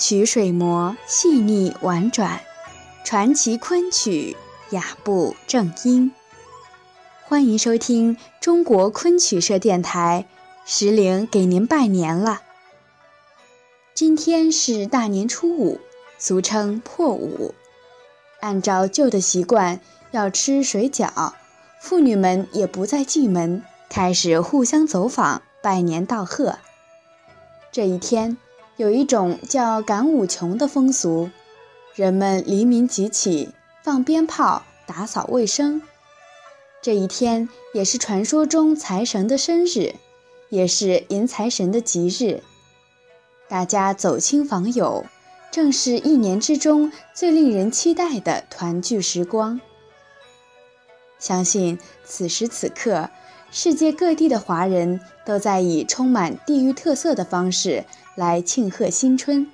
曲水磨细腻婉转，传奇昆曲雅步正音。欢迎收听中国昆曲社电台，石玲给您拜年了。今天是大年初五，俗称破五。按照旧的习惯，要吃水饺，妇女们也不再进门，开始互相走访，拜年道贺。这一天。有一种叫赶五穷的风俗，人们黎明即起，放鞭炮，打扫卫生。这一天也是传说中财神的生日，也是迎财神的吉日。大家走亲访友，正是一年之中最令人期待的团聚时光。相信此时此刻，世界各地的华人都在以充满地域特色的方式。来庆贺新春。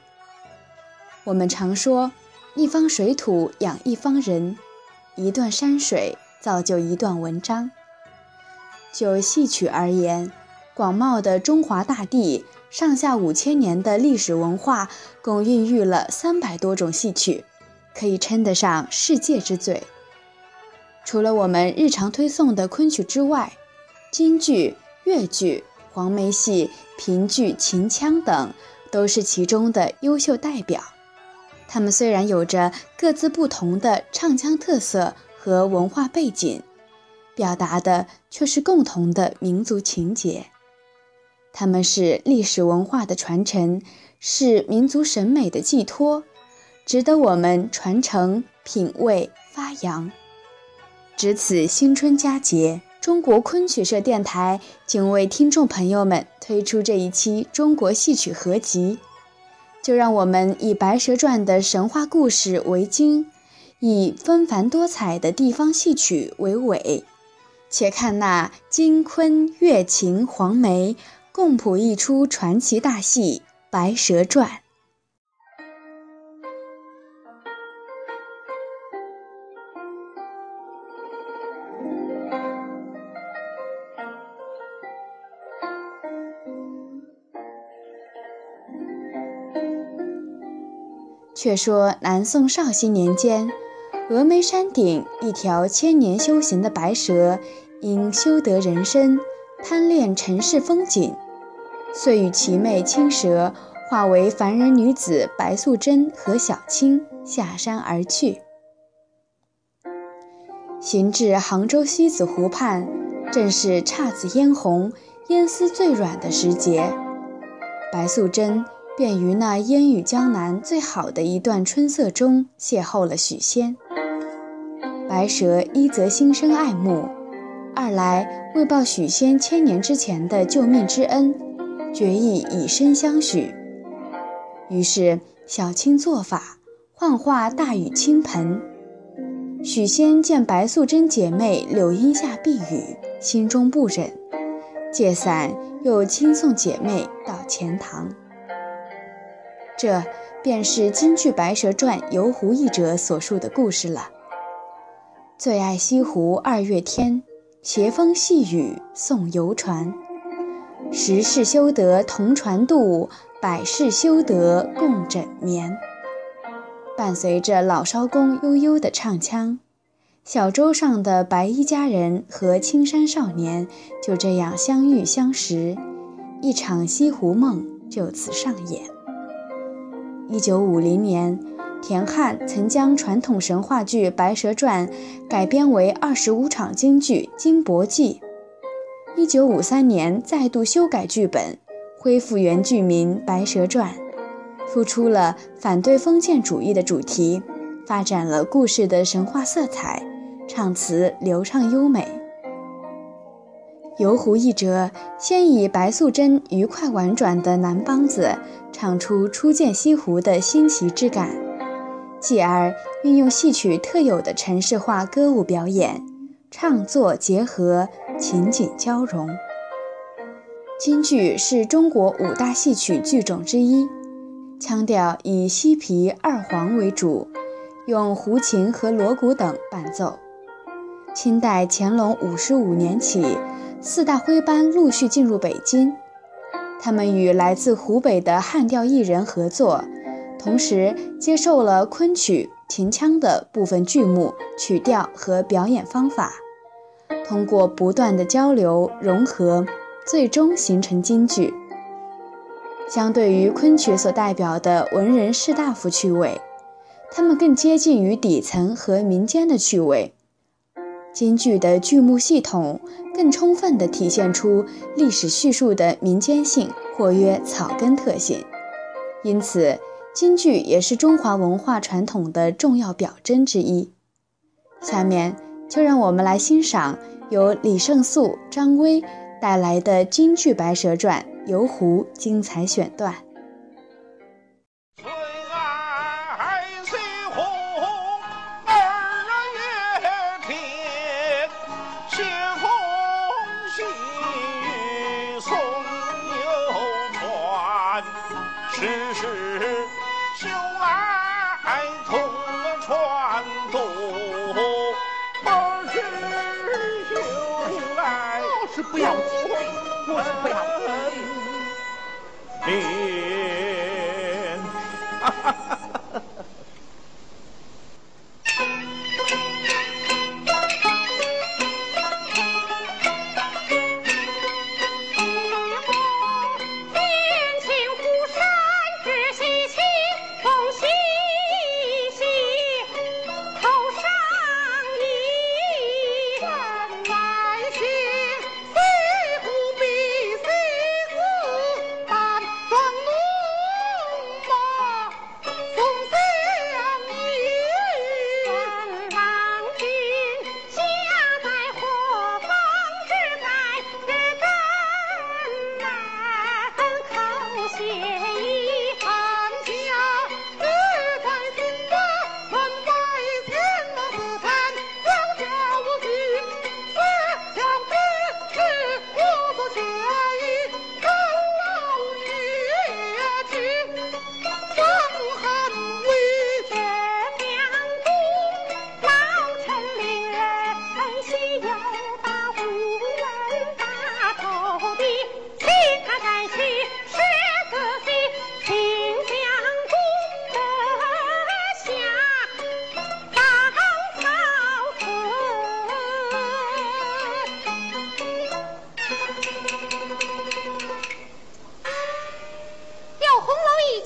我们常说，一方水土养一方人，一段山水造就一段文章。就戏曲而言，广袤的中华大地，上下五千年的历史文化，共孕育了三百多种戏曲，可以称得上世界之最。除了我们日常推送的昆曲之外，京剧、越剧。黄梅戏、评剧、秦腔等都是其中的优秀代表。他们虽然有着各自不同的唱腔特色和文化背景，表达的却是共同的民族情结。他们是历史文化的传承，是民族审美的寄托，值得我们传承、品味、发扬。值此新春佳节。中国昆曲社电台仅为听众朋友们推出这一期中国戏曲合集，就让我们以《白蛇传》的神话故事为经，以纷繁多彩的地方戏曲为尾，且看那金昆、月琴、黄梅共谱一出传奇大戏《白蛇传》。却说南宋绍兴年间，峨眉山顶一条千年修行的白蛇，因修得人身，贪恋尘世风景，遂与其妹青蛇化为凡人女子白素贞和小青下山而去。行至杭州西子湖畔，正是姹紫嫣红、烟丝最软的时节，白素贞。便于那烟雨江南最好的一段春色中邂逅了许仙。白蛇一则心生爱慕，二来为报许仙千年之前的救命之恩，决意以身相许。于是小青做法，幻化大雨倾盆。许仙见白素贞姐妹柳荫下避雨，心中不忍，借伞又亲送姐妹到钱塘。这便是京剧《白蛇传》游湖译者所述的故事了。最爱西湖二月天，斜风细雨送游船。十世修得同船渡，百世修得共枕眠。伴随着老艄公悠悠的唱腔，小舟上的白衣佳人和青衫少年就这样相遇相识，一场西湖梦就此上演。一九五零年，田汉曾将传统神话剧《白蛇传》改编为二十五场京剧《金帛记》。一九五三年，再度修改剧本，恢复原剧名《白蛇传》，突出了反对封建主义的主题，发展了故事的神话色彩，唱词流畅优美。游湖一折，先以白素贞愉快婉转的南梆子唱出初见西湖的新奇之感，继而运用戏曲特有的城市化歌舞表演，唱作结合，情景交融。京剧是中国五大戏曲剧种之一，腔调以西皮、二黄为主，用胡琴和锣鼓等伴奏。清代乾隆五十五年起。四大徽班陆续进入北京，他们与来自湖北的汉调艺人合作，同时接受了昆曲秦腔的部分剧目、曲调和表演方法，通过不断的交流融合，最终形成京剧。相对于昆曲所代表的文人士大夫趣味，他们更接近于底层和民间的趣味。京剧的剧目系统更充分地体现出历史叙述的民间性或曰草根特性，因此京剧也是中华文化传统的重要表征之一。下面就让我们来欣赏由李胜素、张威带来的京剧《白蛇传·游湖》精彩选段。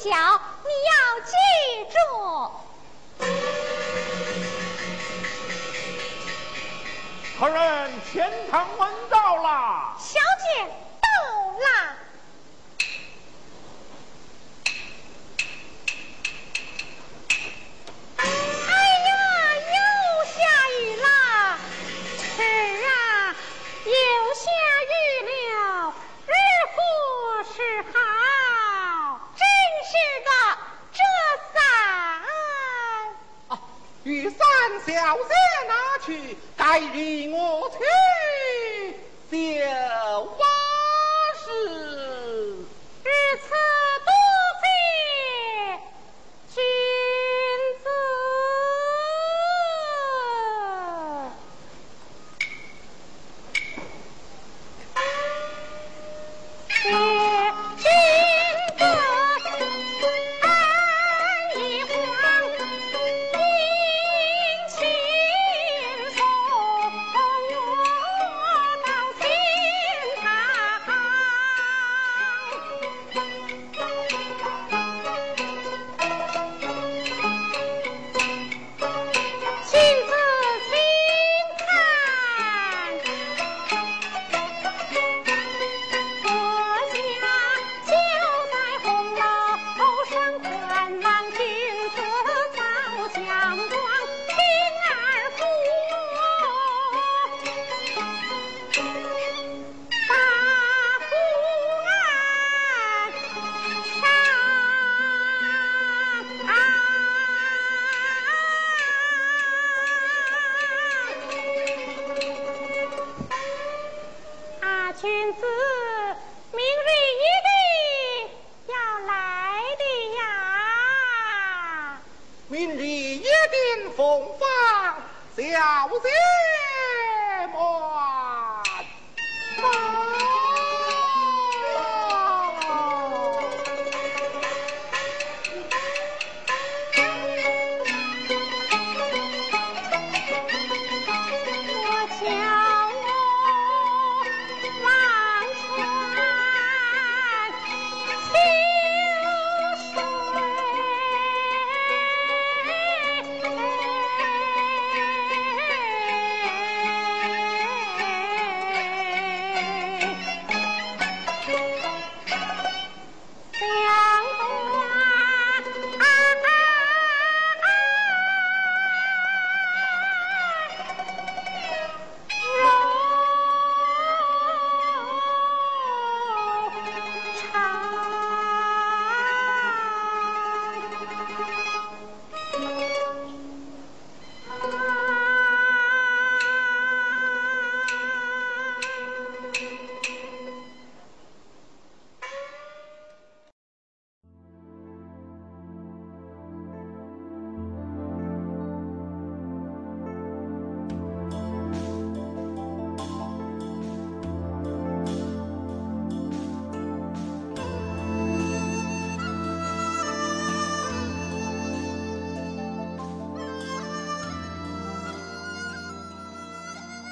小你要记住客人钱塘门到了玉山小姐哪去，待与我去游玩。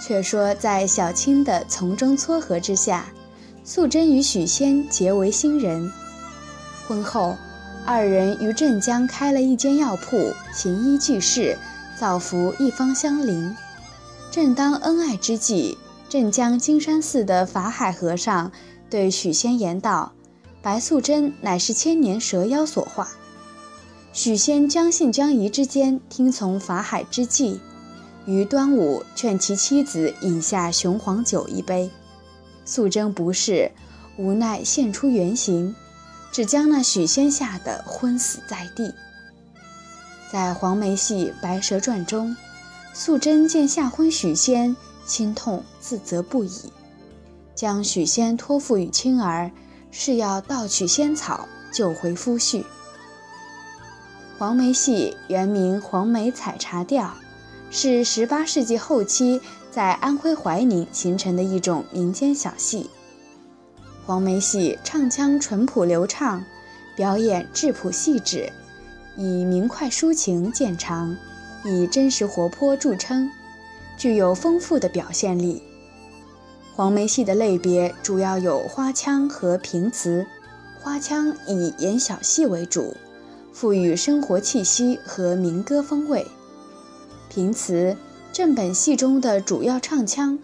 却说在小青的从中撮合之下，素贞与许仙结为新人。婚后，二人于镇江开了一间药铺，行医济世，造福一方乡邻。正当恩爱之际，镇江金山寺的法海和尚对许仙言道：“白素贞乃是千年蛇妖所化。”许仙将信将疑之间，听从法海之计，于端午劝其妻子饮下雄黄酒一杯。素贞不是，无奈现出原形，只将那许仙吓得昏死在地。在黄梅戏《白蛇传》中，素贞见吓昏许仙，心痛自责不已，将许仙托付与青儿，是要盗取仙草，救回夫婿。黄梅戏原名黄梅采茶调，是18世纪后期在安徽怀宁形成的一种民间小戏。黄梅戏唱腔淳朴流畅，表演质朴细致，以明快抒情见长，以真实活泼著称，具有丰富的表现力。黄梅戏的类别主要有花腔和平词，花腔以演小戏为主。赋予生活气息和民歌风味。平词正本戏中的主要唱腔，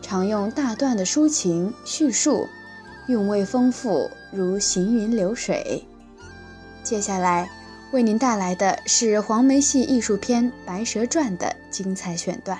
常用大段的抒情叙述，韵味丰富，如行云流水。接下来为您带来的是黄梅戏艺术片《白蛇传》的精彩选段。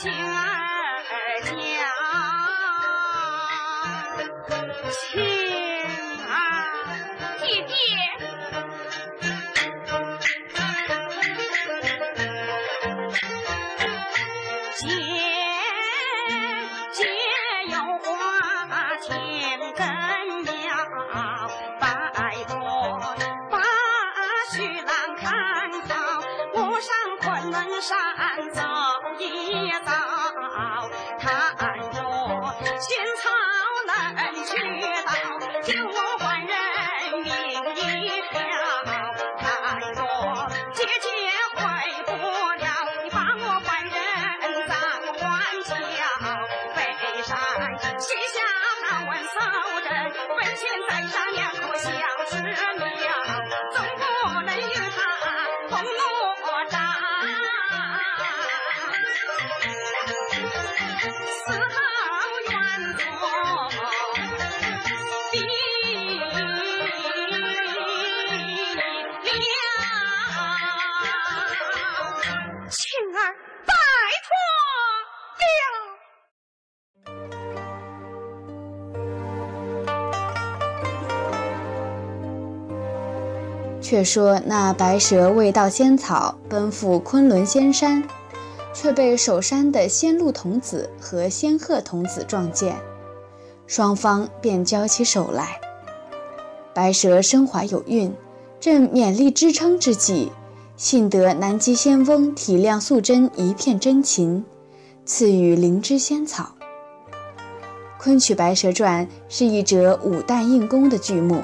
情啊。却说那白蛇未到仙草，奔赴昆仑仙山，却被守山的仙鹿童子和仙鹤童子撞见，双方便交起手来。白蛇身怀有孕，正勉力支撑之际，幸得南极仙翁体谅素贞一片真情，赐予灵芝仙草。昆曲《白蛇传》是一折武旦硬功的剧目，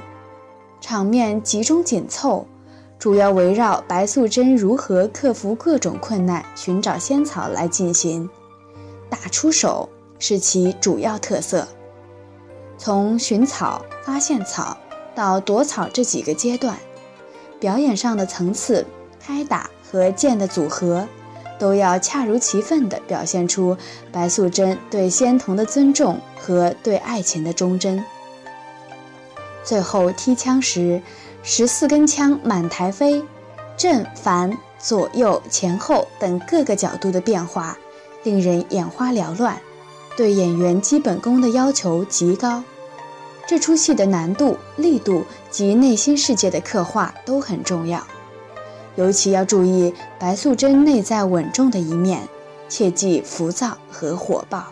场面集中紧凑，主要围绕白素贞如何克服各种困难、寻找仙草来进行。打出手是其主要特色。从寻草、发现草到夺草这几个阶段，表演上的层次、开打和剑的组合。都要恰如其分地表现出白素贞对仙童的尊重和对爱情的忠贞。最后踢枪时，十四根枪满台飞，正反左右前后等各个角度的变化，令人眼花缭乱，对演员基本功的要求极高。这出戏的难度、力度及内心世界的刻画都很重要。尤其要注意白素贞内在稳重的一面，切忌浮躁和火爆。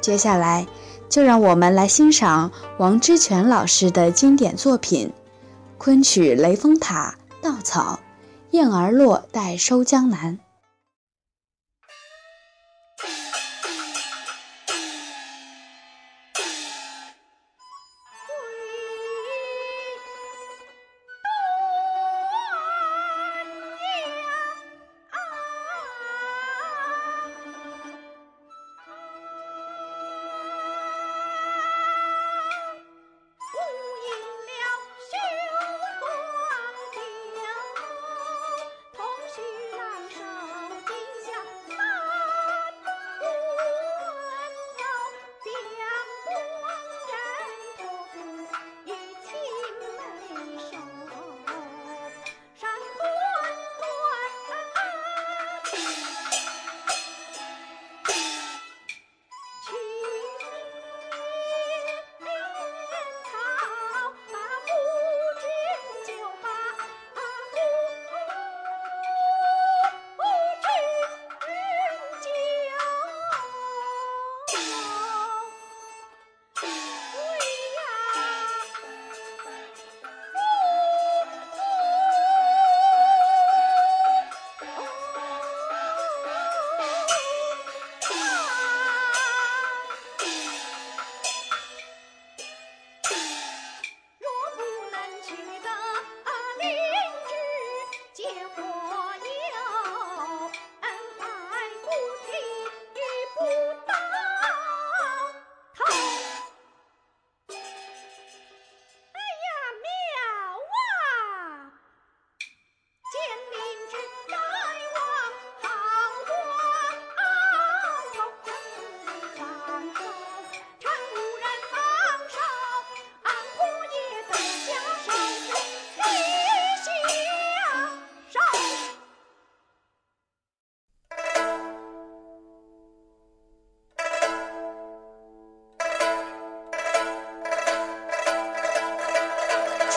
接下来，就让我们来欣赏王之泉老师的经典作品《昆曲雷峰塔·稻草》，燕儿落，带收江南。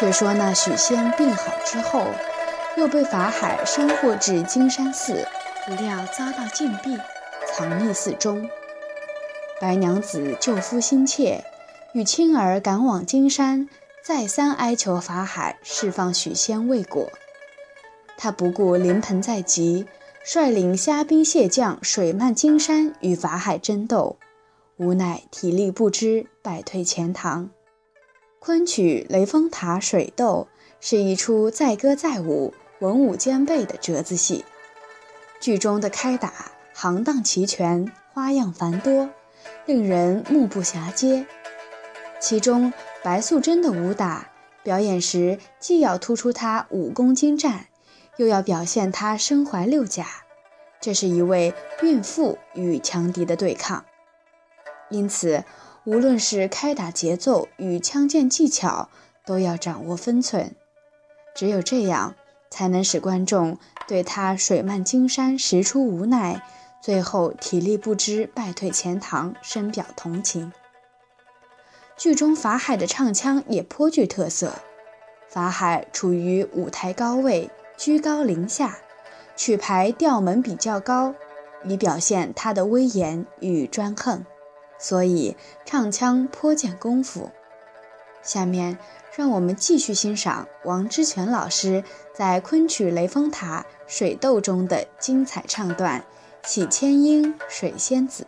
却说那许仙病好之后，又被法海山获至金山寺，不料遭到禁闭，藏匿寺中。白娘子救夫心切，与青儿赶往金山，再三哀求法海释放许仙未果。他不顾临盆在即，率领虾兵蟹将水漫金山与法海争斗，无奈体力不支，败退钱塘。昆曲《雷峰塔水斗》是一出载歌载舞、文武兼备的折子戏。剧中的开打行当齐全，花样繁多，令人目不暇接。其中，白素贞的武打表演时，既要突出她武功精湛，又要表现她身怀六甲，这是一位孕妇与强敌的对抗。因此。无论是开打节奏与枪剑技巧，都要掌握分寸。只有这样，才能使观众对他水漫金山、实出无奈，最后体力不支、败退钱塘深表同情。剧中法海的唱腔也颇具特色。法海处于舞台高位，居高临下，曲牌调门比较高，以表现他的威严与专横。所以唱腔颇见功夫。下面让我们继续欣赏王之泉老师在昆曲《雷峰塔水斗》中的精彩唱段《起千英水仙子》。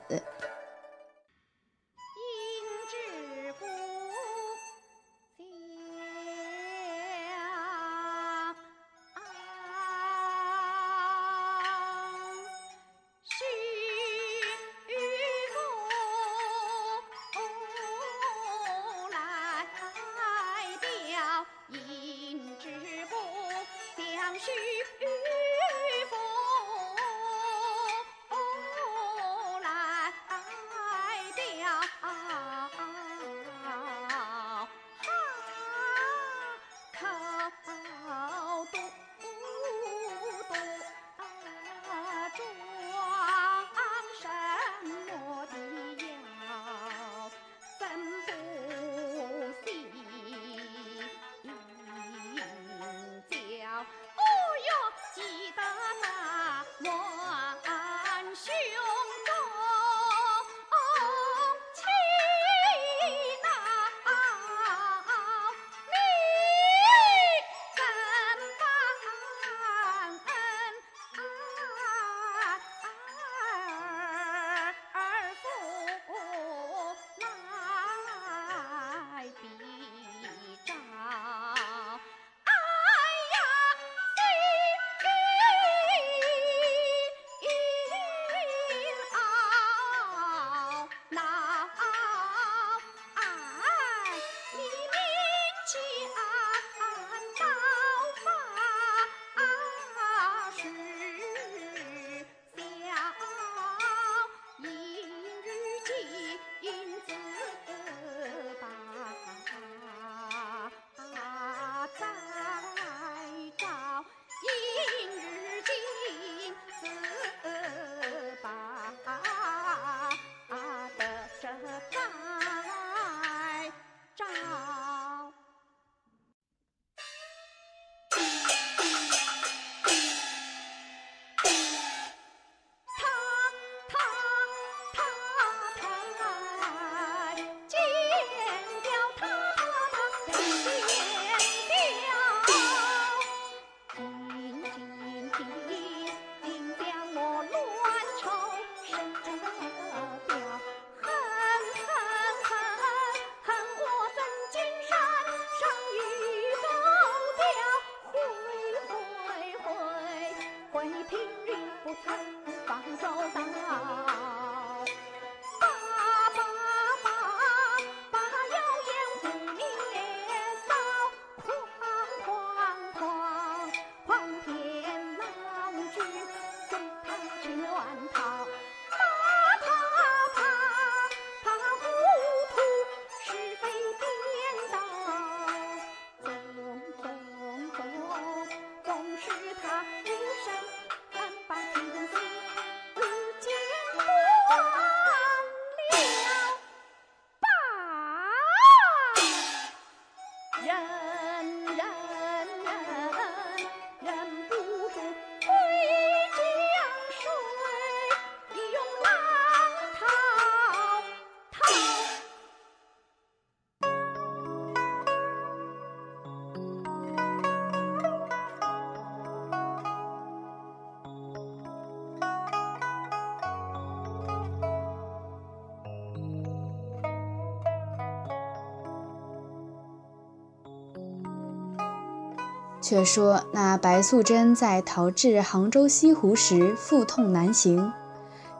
却说那白素贞在逃至杭州西湖时，腹痛难行，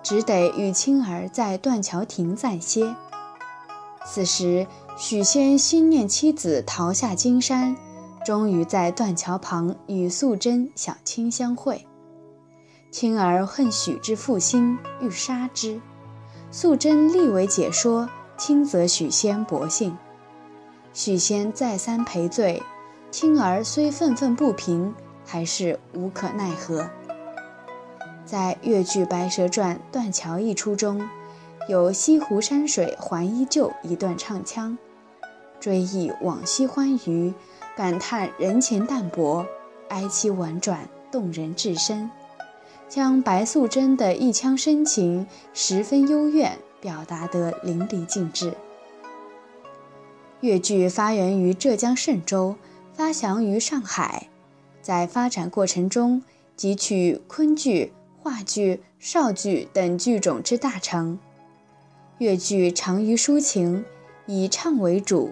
只得与青儿在断桥亭暂歇。此时许仙心念妻子逃下金山，终于在断桥旁与素贞小卿相会。青儿恨许之负心，欲杀之。素贞立为解说，轻责许仙薄幸。许仙再三赔罪。青儿虽愤愤不平，还是无可奈何。在越剧《白蛇传》断桥一出中，有“西湖山水还依旧”一段唱腔，追忆往昔欢愉，感叹人情淡薄，哀凄婉转，动人至深，将白素贞的一腔深情，十分幽怨，表达得淋漓尽致。越剧发源于浙江嵊州。发祥于上海，在发展过程中汲取昆剧、话剧、绍剧等剧种之大成。越剧长于抒情，以唱为主，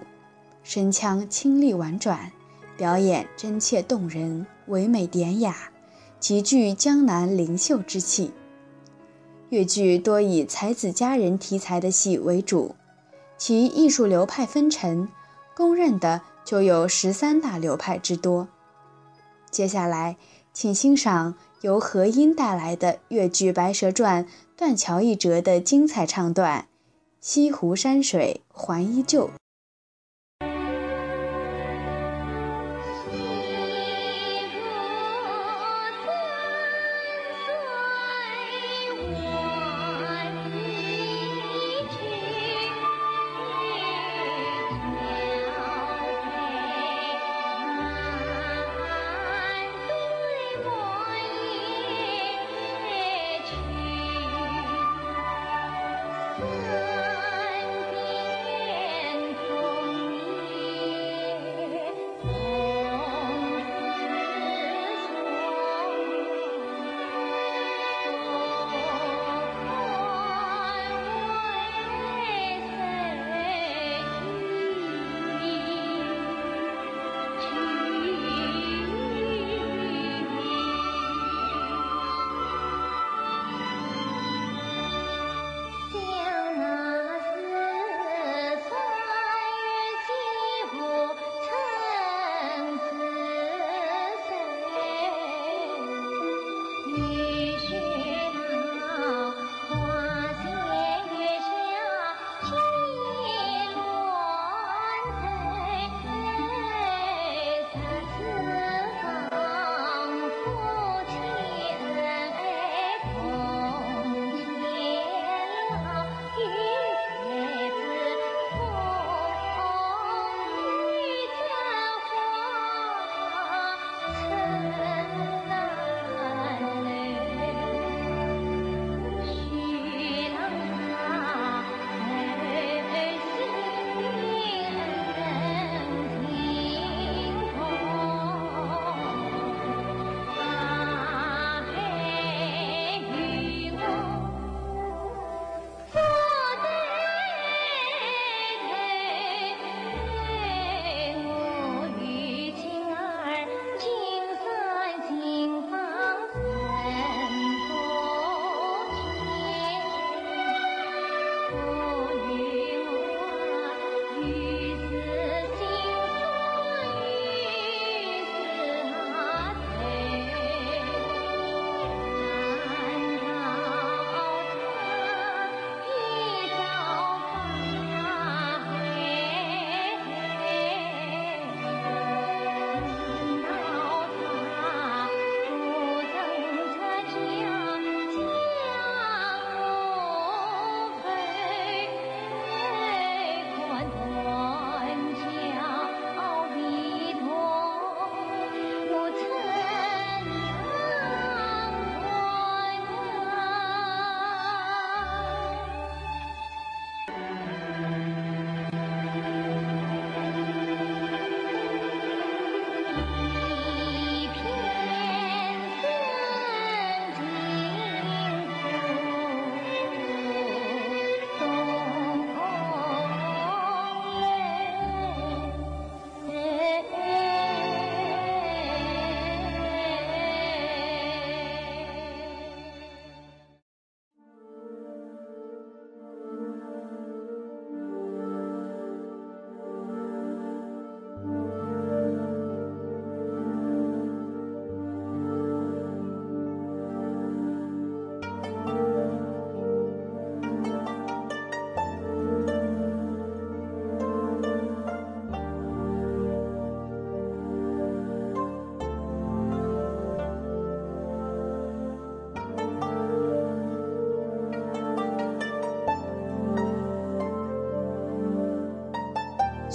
声腔清丽婉转，表演真切动人，唯美典雅，极具江南灵秀之气。越剧多以才子佳人题材的戏为主，其艺术流派纷呈，公认的。就有十三大流派之多。接下来，请欣赏由何音带来的越剧《白蛇传》断桥一折的精彩唱段《西湖山水还依旧》。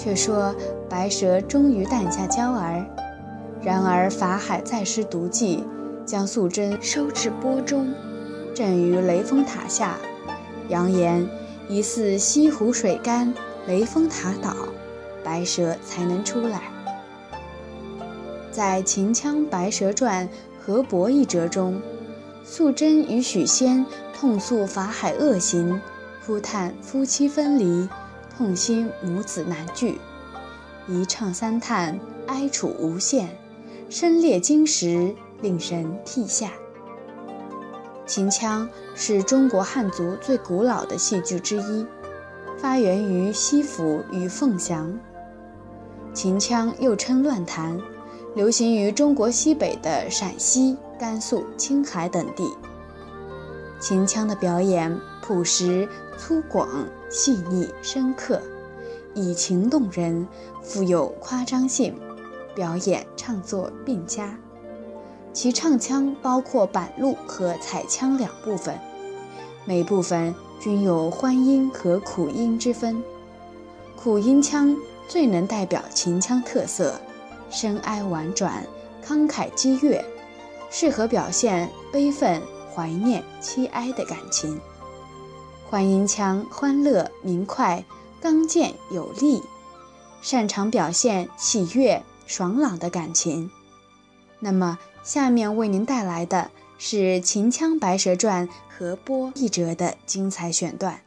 却说白蛇终于诞下娇儿，然而法海再施毒计，将素贞收至钵中，镇于雷峰塔下，扬言疑似西湖水干，雷峰塔倒，白蛇才能出来。在《秦腔白蛇传》河伯一折中，素贞与许仙痛诉法海恶行，哭叹夫妻分离。痛心母子难聚，一唱三叹，哀楚无限，声裂金石，令人涕下。秦腔是中国汉族最古老的戏剧之一，发源于西府与凤翔。秦腔又称乱弹，流行于中国西北的陕西、甘肃、青海等地。秦腔的表演朴实、粗犷、细腻、深刻，以情动人，富有夸张性，表演唱作并佳。其唱腔包括板路和彩腔两部分，每部分均有欢音和苦音之分。苦音腔最能代表秦腔特色，深哀婉转，慷慨激越，适合表现悲愤、怀念、凄哀的感情。欢音腔欢乐明快，刚健有力，擅长表现喜悦爽朗的感情。那么。下面为您带来的是《秦腔白蛇传》和播一折的精彩选段。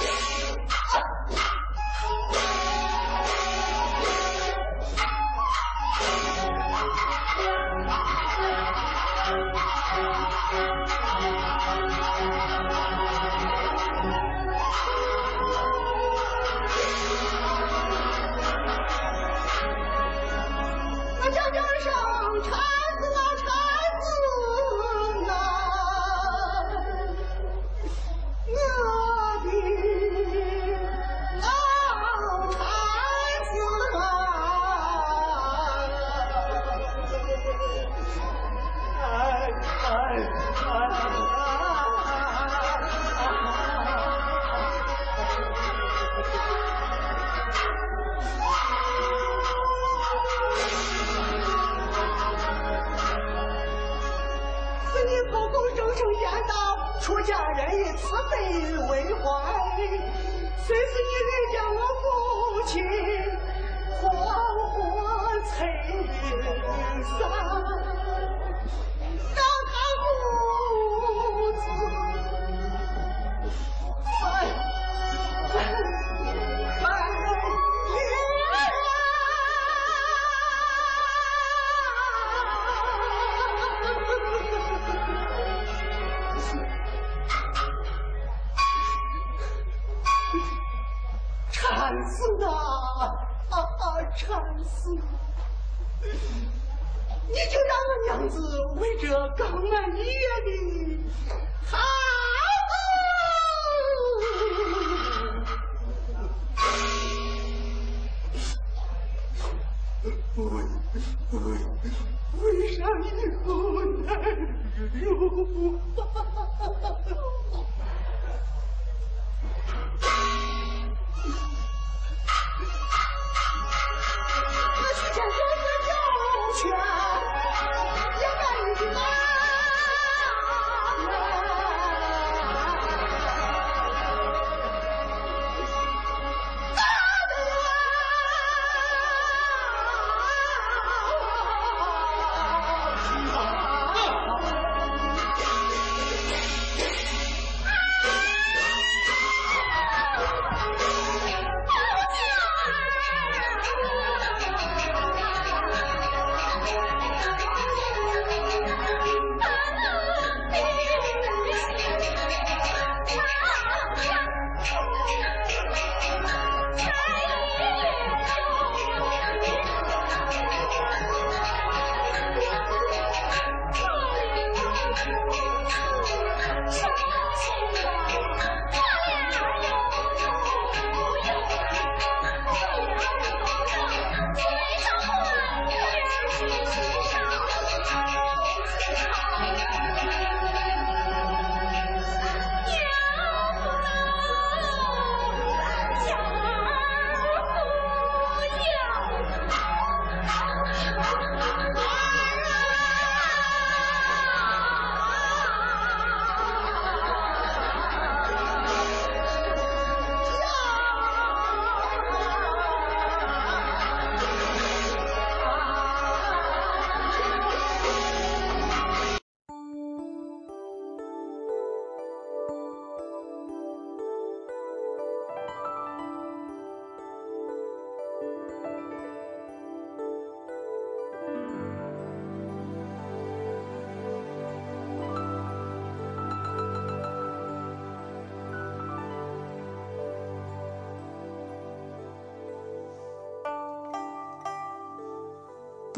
Yeah.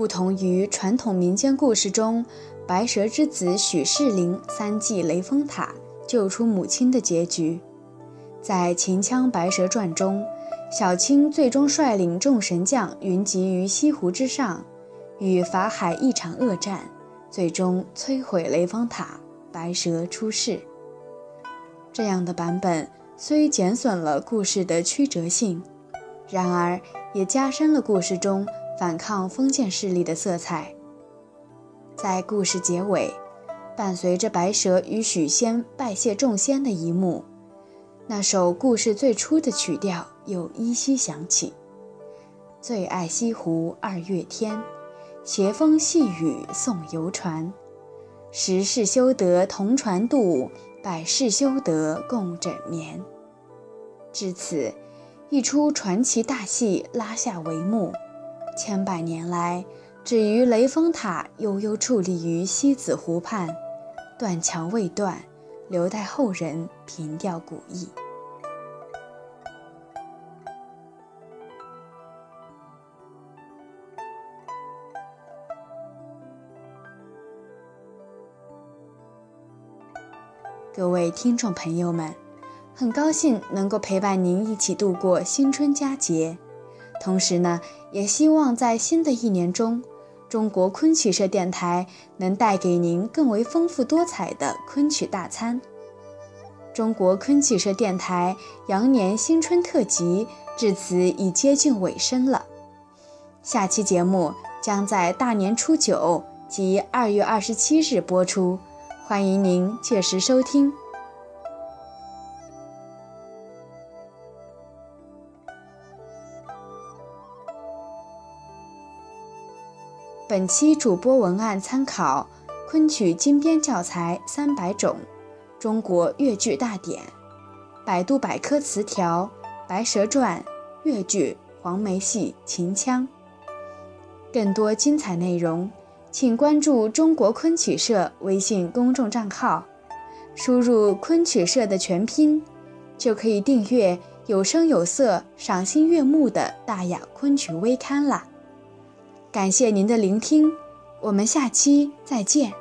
不同于传统民间故事中白蛇之子许仕林三祭雷峰塔救出母亲的结局，在《秦腔白蛇传》中，小青最终率领众神将云集于西湖之上，与法海一场恶战，最终摧毁雷峰塔，白蛇出世。这样的版本虽减损了故事的曲折性，然而也加深了故事中反抗封建势力的色彩。在故事结尾，伴随着白蛇与许仙拜谢众仙的一幕，那首故事最初的曲调又依稀响起：“最爱西湖二月天，斜风细雨送游船。十世修得同船渡，百世修得共枕眠。”至此，一出传奇大戏拉下帷幕。千百年来，止于雷峰塔悠悠矗立于西子湖畔，断桥未断，留待后人凭吊古意。各位听众朋友们，很高兴能够陪伴您一起度过新春佳节。同时呢，也希望在新的一年中，中国昆曲社电台能带给您更为丰富多彩的昆曲大餐。中国昆曲社电台羊年新春特辑至此已接近尾声了，下期节目将在大年初九及二月二十七日播出，欢迎您届时收听。本期主播文案参考昆曲精编教材三百种、中国越剧大典、百度百科词条、《白蛇传》越剧黄梅戏秦腔。更多精彩内容，请关注中国昆曲社微信公众账号，输入“昆曲社”的全拼，就可以订阅有声有色、赏心悦目的大雅昆曲微刊啦。感谢您的聆听，我们下期再见。